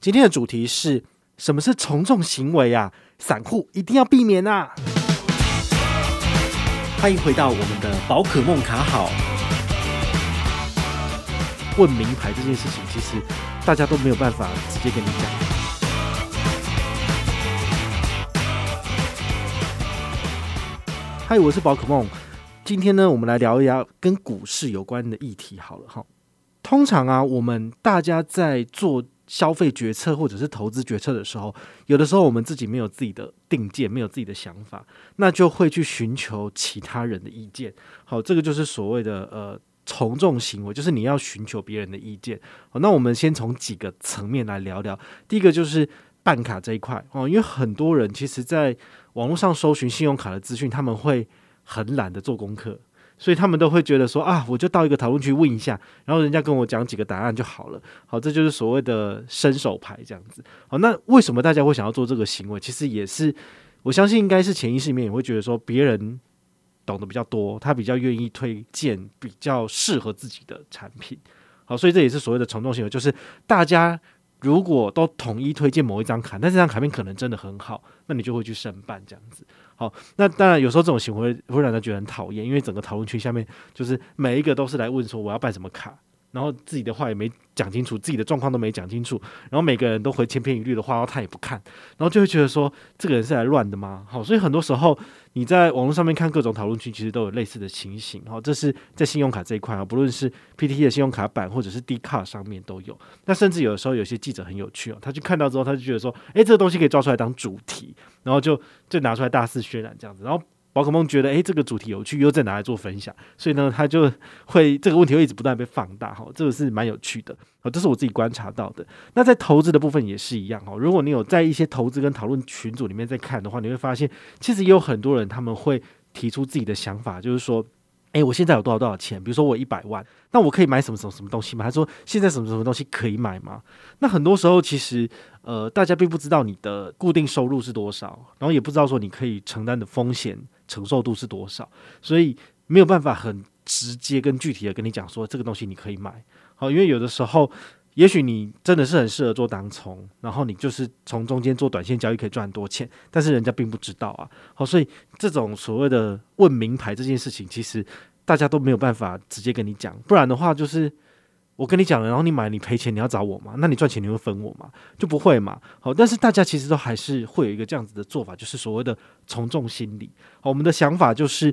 今天的主题是什么是从众行为啊？散户一定要避免啊！欢迎回到我们的宝可梦卡好。问名牌这件事情，其实大家都没有办法直接跟你讲。嗨，我是宝可梦。今天呢，我们来聊一聊跟股市有关的议题。好了哈，通常啊，我们大家在做。消费决策或者是投资决策的时候，有的时候我们自己没有自己的定见，没有自己的想法，那就会去寻求其他人的意见。好，这个就是所谓的呃从众行为，就是你要寻求别人的意见。好，那我们先从几个层面来聊聊。第一个就是办卡这一块哦，因为很多人其实在网络上搜寻信用卡的资讯，他们会很懒得做功课。所以他们都会觉得说啊，我就到一个讨论区问一下，然后人家跟我讲几个答案就好了。好，这就是所谓的伸手牌这样子。好，那为什么大家会想要做这个行为？其实也是，我相信应该是潜意识里面也会觉得说，别人懂得比较多，他比较愿意推荐比较适合自己的产品。好，所以这也是所谓的从众行为，就是大家如果都统一推荐某一张卡，但这张卡片可能真的很好，那你就会去申办这样子。好，那当然有时候这种行为会让人觉得很讨厌，因为整个讨论区下面就是每一个都是来问说我要办什么卡，然后自己的话也没讲清楚，自己的状况都没讲清楚，然后每个人都回千篇一律的话，然后他也不看，然后就会觉得说这个人是来乱的吗？好，所以很多时候你在网络上面看各种讨论区，其实都有类似的情形。好，这是在信用卡这一块啊，不论是 PTT 的信用卡版或者是 Dcard 上面都有。那甚至有的时候有些记者很有趣哦，他去看到之后，他就觉得说，诶，这个东西可以抓出来当主题，然后就就拿出来大肆渲染这样子，然后。宝可梦觉得，诶，这个主题有趣，又再拿来做分享，所以呢，他就会这个问题会一直不断被放大，哈，这个是蛮有趣的，哦，这是我自己观察到的。那在投资的部分也是一样，哦，如果你有在一些投资跟讨论群组里面在看的话，你会发现，其实也有很多人他们会提出自己的想法，就是说，诶，我现在有多少多少钱？比如说我一百万，那我可以买什么什么什么东西吗？他说现在什么什么东西可以买吗？那很多时候其实。呃，大家并不知道你的固定收入是多少，然后也不知道说你可以承担的风险承受度是多少，所以没有办法很直接跟具体的跟你讲说这个东西你可以买。好，因为有的时候，也许你真的是很适合做当冲，然后你就是从中间做短线交易可以赚很多钱，但是人家并不知道啊。好，所以这种所谓的问名牌这件事情，其实大家都没有办法直接跟你讲，不然的话就是。我跟你讲了，然后你买你赔钱，你要找我吗？那你赚钱你会分我吗？就不会嘛。好，但是大家其实都还是会有一个这样子的做法，就是所谓的从众心理。好，我们的想法就是，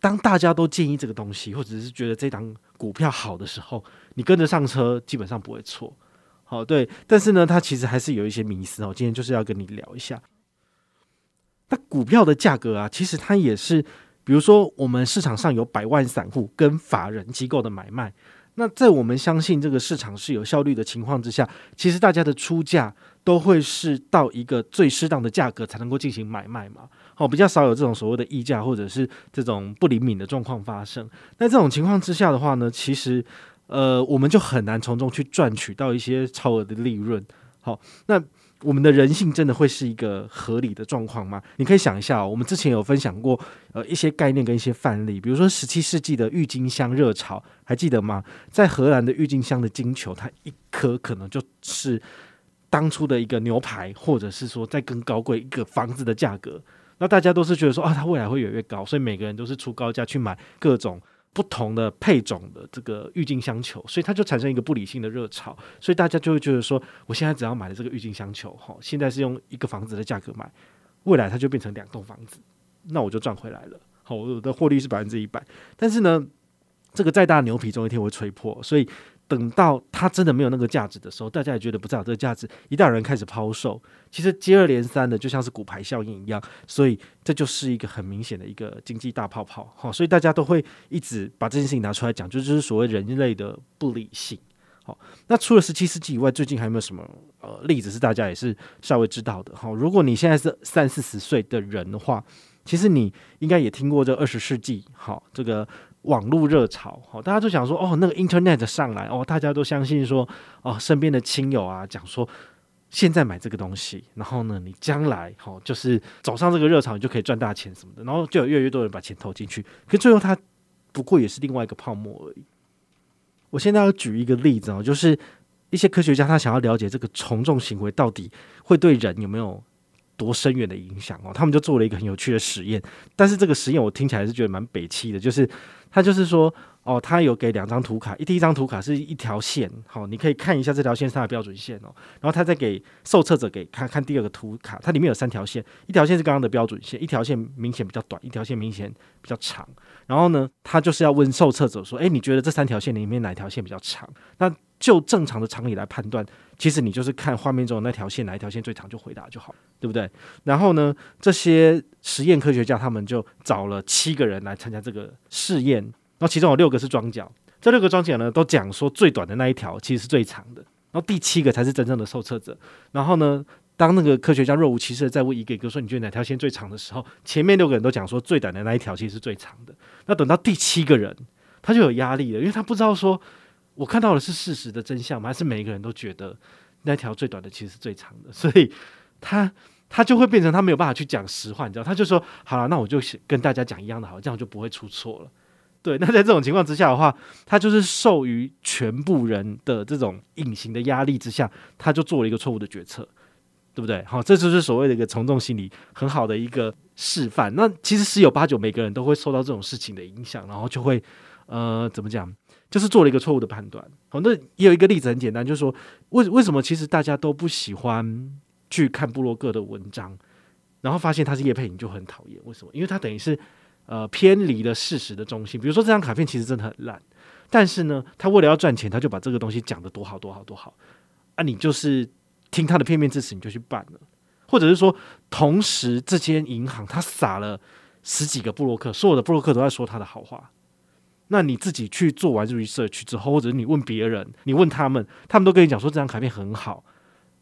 当大家都建议这个东西，或者是觉得这档股票好的时候，你跟着上车，基本上不会错。好，对。但是呢，它其实还是有一些迷思哦。今天就是要跟你聊一下，那股票的价格啊，其实它也是，比如说我们市场上有百万散户跟法人机构的买卖。那在我们相信这个市场是有效率的情况之下，其实大家的出价都会是到一个最适当的价格才能够进行买卖嘛。哦，比较少有这种所谓的溢价或者是这种不灵敏的状况发生。那这种情况之下的话呢，其实呃，我们就很难从中去赚取到一些超额的利润。好，那。我们的人性真的会是一个合理的状况吗？你可以想一下，我们之前有分享过呃一些概念跟一些范例，比如说十七世纪的郁金香热潮，还记得吗？在荷兰的郁金香的金球，它一颗可能就是当初的一个牛排，或者是说再更高贵一个房子的价格。那大家都是觉得说啊，它未来会越来越高，所以每个人都是出高价去买各种。不同的配种的这个郁金香球，所以它就产生一个不理性的热潮，所以大家就会觉得说，我现在只要买了这个郁金香球，哈，现在是用一个房子的价格买，未来它就变成两栋房子，那我就赚回来了，好，我的获利是百分之一百。但是呢，这个再大的牛皮总有一天会吹破，所以。等到它真的没有那个价值的时候，大家也觉得不再有这个价值。一旦有人开始抛售，其实接二连三的，就像是骨牌效应一样，所以这就是一个很明显的一个经济大泡泡。好，所以大家都会一直把这件事情拿出来讲，就就是所谓人类的不理性。好，那除了十七世纪以外，最近还有没有什么呃例子是大家也是稍微知道的？好，如果你现在是三四十岁的人的话，其实你应该也听过这二十世纪好这个。网络热潮，好，大家都想说，哦，那个 Internet 上来，哦，大家都相信说，哦，身边的亲友啊，讲说，现在买这个东西，然后呢，你将来，好，就是走上这个热潮，你就可以赚大钱什么的，然后就有越来越多人把钱投进去，可最后它不过也是另外一个泡沫而已。我现在要举一个例子哦，就是一些科学家他想要了解这个从众行为到底会对人有没有多深远的影响哦，他们就做了一个很有趣的实验。但是这个实验我听起来是觉得蛮北气的，就是他就是说。哦，他有给两张图卡，一第一张图卡是一条线，好，你可以看一下这条线是它的标准线哦。然后他再给受测者给看看第二个图卡，它里面有三条线，一条线是刚刚的标准线，一条线明显比较短，一条线明显比较长。然后呢，他就是要问受测者说，诶，你觉得这三条线里面哪条线比较长？那就正常的常理来判断，其实你就是看画面中的那条线哪一条线最长就回答就好，对不对？然后呢，这些实验科学家他们就找了七个人来参加这个试验。然后其中有六个是装脚，这六个装脚呢都讲说最短的那一条其实是最长的，然后第七个才是真正的受测者。然后呢，当那个科学家若无其事的在问一个一个说你觉得哪条线最长的时候，前面六个人都讲说最短的那一条其实是最长的。那等到第七个人，他就有压力了，因为他不知道说我看到的是事实的真相吗？还是每一个人都觉得那条最短的其实是最长的？所以他他就会变成他没有办法去讲实话，你知道？他就说好了，那我就跟大家讲一样的好，这样就不会出错了。对，那在这种情况之下的话，他就是受于全部人的这种隐形的压力之下，他就做了一个错误的决策，对不对？好，这就是所谓的一个从众心理很好的一个示范。那其实十有八九每个人都会受到这种事情的影响，然后就会呃怎么讲，就是做了一个错误的判断。好，那也有一个例子很简单，就是说为为什么其实大家都不喜欢去看布洛格的文章，然后发现他是叶佩，你就很讨厌。为什么？因为他等于是。呃，偏离了事实的中心。比如说，这张卡片其实真的很烂，但是呢，他为了要赚钱，他就把这个东西讲得多好多好多好啊！你就是听他的片面之词，你就去办了，或者是说，同时这间银行他撒了十几个布洛克，所有的布洛克都在说他的好话。那你自己去做完 research 之后，或者你问别人，你问他们，他们都跟你讲说这张卡片很好，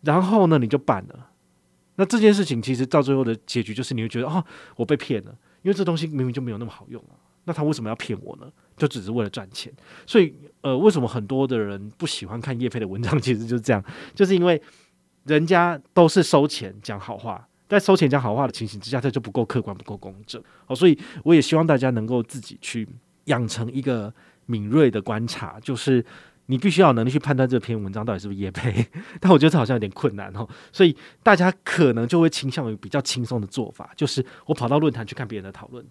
然后呢，你就办了。那这件事情其实到最后的结局就是，你会觉得哦，我被骗了。因为这东西明明就没有那么好用啊，那他为什么要骗我呢？就只是为了赚钱。所以，呃，为什么很多的人不喜欢看叶飞的文章？其实就是这样，就是因为人家都是收钱讲好话，在收钱讲好话的情形之下，这就不够客观，不够公正。哦，所以我也希望大家能够自己去养成一个敏锐的观察，就是。你必须要有能力去判断这篇文章到底是不是叶配，但我觉得这好像有点困难哦，所以大家可能就会倾向于比较轻松的做法，就是我跑到论坛去看别人的讨论，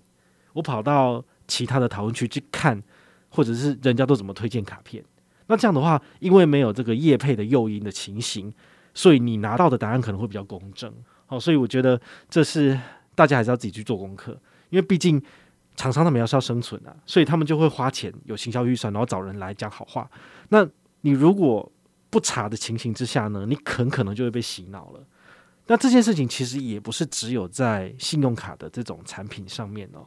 我跑到其他的讨论区去看，或者是人家都怎么推荐卡片。那这样的话，因为没有这个业配的诱因的情形，所以你拿到的答案可能会比较公正。好，所以我觉得这是大家还是要自己去做功课，因为毕竟。厂商他们要是要生存啊，所以他们就会花钱有行销预算，然后找人来讲好话。那你如果不查的情形之下呢，你很可能就会被洗脑了。那这件事情其实也不是只有在信用卡的这种产品上面哦，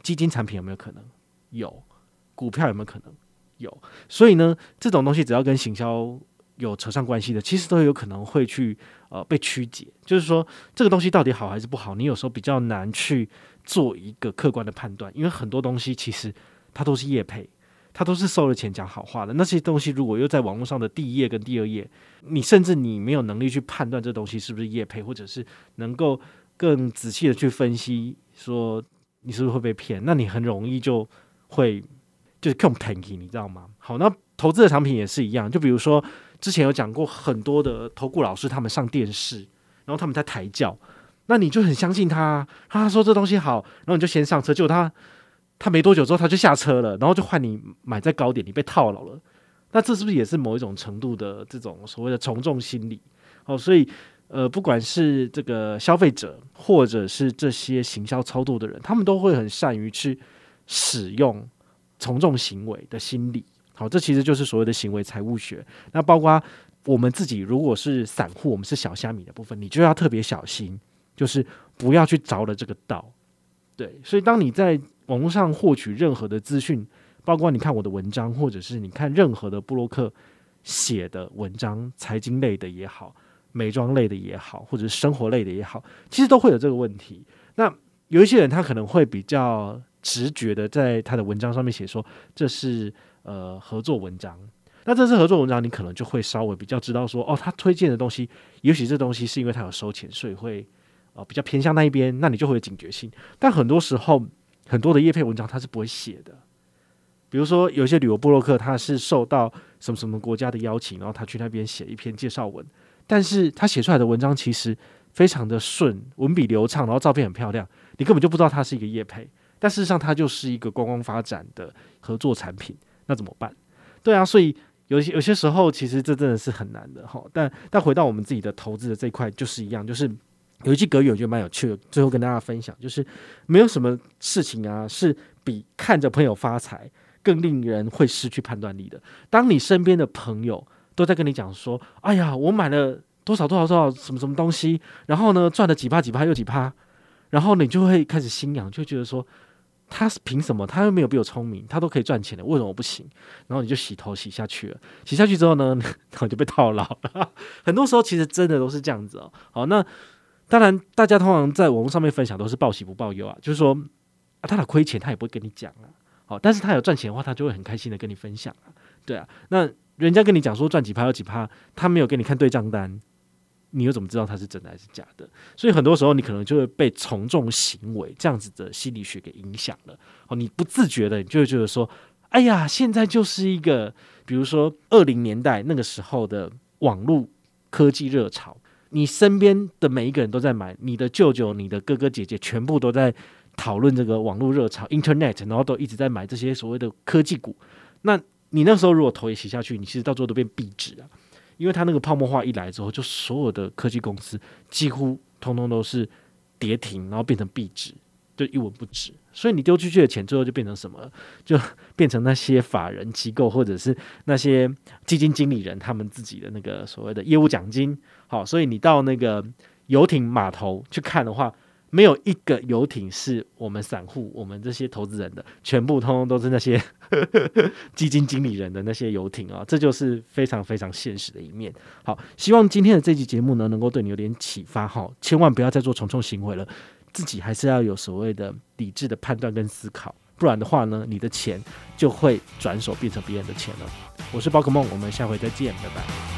基金产品有没有可能？有，股票有没有可能？有。所以呢，这种东西只要跟行销有扯上关系的，其实都有可能会去呃被曲解。就是说，这个东西到底好还是不好，你有时候比较难去。做一个客观的判断，因为很多东西其实它都是业配，它都是收了钱讲好话的。那些东西如果又在网络上的第一页跟第二页，你甚至你没有能力去判断这东西是不是业配，或者是能够更仔细的去分析说你是不是会被骗，那你很容易就会就是更便宜，你知道吗？好，那投资的产品也是一样，就比如说之前有讲过很多的投顾老师，他们上电视，然后他们在抬轿。那你就很相信他，他说这东西好，然后你就先上车，结果他他没多久之后他就下车了，然后就换你买在高点，你被套牢了。那这是不是也是某一种程度的这种所谓的从众心理？哦，所以呃，不管是这个消费者，或者是这些行销操作的人，他们都会很善于去使用从众行为的心理。好，这其实就是所谓的行为财务学。那包括我们自己，如果是散户，我们是小虾米的部分，你就要特别小心。就是不要去着了这个道，对。所以当你在网络上获取任何的资讯，包括你看我的文章，或者是你看任何的布洛克写的文章，财经类的也好，美妆类的也好，或者是生活类的也好，其实都会有这个问题。那有一些人他可能会比较直觉的在他的文章上面写说，这是呃合作文章。那这是合作文章，你可能就会稍微比较知道说，哦，他推荐的东西，也许这东西是因为他有收钱，所以会。呃，比较偏向那一边，那你就会有警觉性。但很多时候，很多的业配文章他是不会写的，比如说有些旅游部落客，他是受到什么什么国家的邀请，然后他去那边写一篇介绍文，但是他写出来的文章其实非常的顺，文笔流畅，然后照片很漂亮，你根本就不知道他是一个业配，但事实上它就是一个观光发展的合作产品，那怎么办？对啊，所以有些有些时候其实这真的是很难的哈。但但回到我们自己的投资的这一块，就是一样，就是有一句格言，我觉得蛮有趣的，最后跟大家分享，就是没有什么事情啊是比看着朋友发财。更令人会失去判断力的。当你身边的朋友都在跟你讲说：“哎呀，我买了多少多少多少什么什么东西，然后呢赚了几趴几趴又几趴，然后你就会开始心痒，就觉得说他是凭什么？他又没有比我聪明，他都可以赚钱的，为什么我不行？然后你就洗头洗下去了，洗下去之后呢，然后就被套牢了。很多时候其实真的都是这样子哦。好，那当然大家通常在网络上面分享都是报喜不报忧啊，就是说啊，他俩亏钱他也不会跟你讲啊。好，但是他有赚钱的话，他就会很开心的跟你分享啊，对啊。那人家跟你讲说赚几趴有几趴，他没有给你看对账单，你又怎么知道它是真的还是假的？所以很多时候你可能就会被从众行为这样子的心理学给影响了。哦，你不自觉的，你就会觉得说，哎呀，现在就是一个，比如说二零年代那个时候的网络科技热潮，你身边的每一个人都在买，你的舅舅、你的哥哥姐姐全部都在。讨论这个网络热潮，Internet，然后都一直在买这些所谓的科技股。那你那时候如果头也洗下去，你其实到最后都变壁纸啊，因为它那个泡沫化一来之后，就所有的科技公司几乎通通都是跌停，然后变成壁纸，就一文不值。所以你丢出去的钱，最后就变成什么？就变成那些法人机构或者是那些基金经理人他们自己的那个所谓的业务奖金。好，所以你到那个游艇码头去看的话。没有一个游艇是我们散户、我们这些投资人的，全部通通都是那些 基金经理人的那些游艇啊！这就是非常非常现实的一面。好，希望今天的这期节目呢，能够对你有点启发哈！千万不要再做从众行为了，自己还是要有所谓的理智的判断跟思考，不然的话呢，你的钱就会转手变成别人的钱了。我是宝可梦，我们下回再见，拜拜。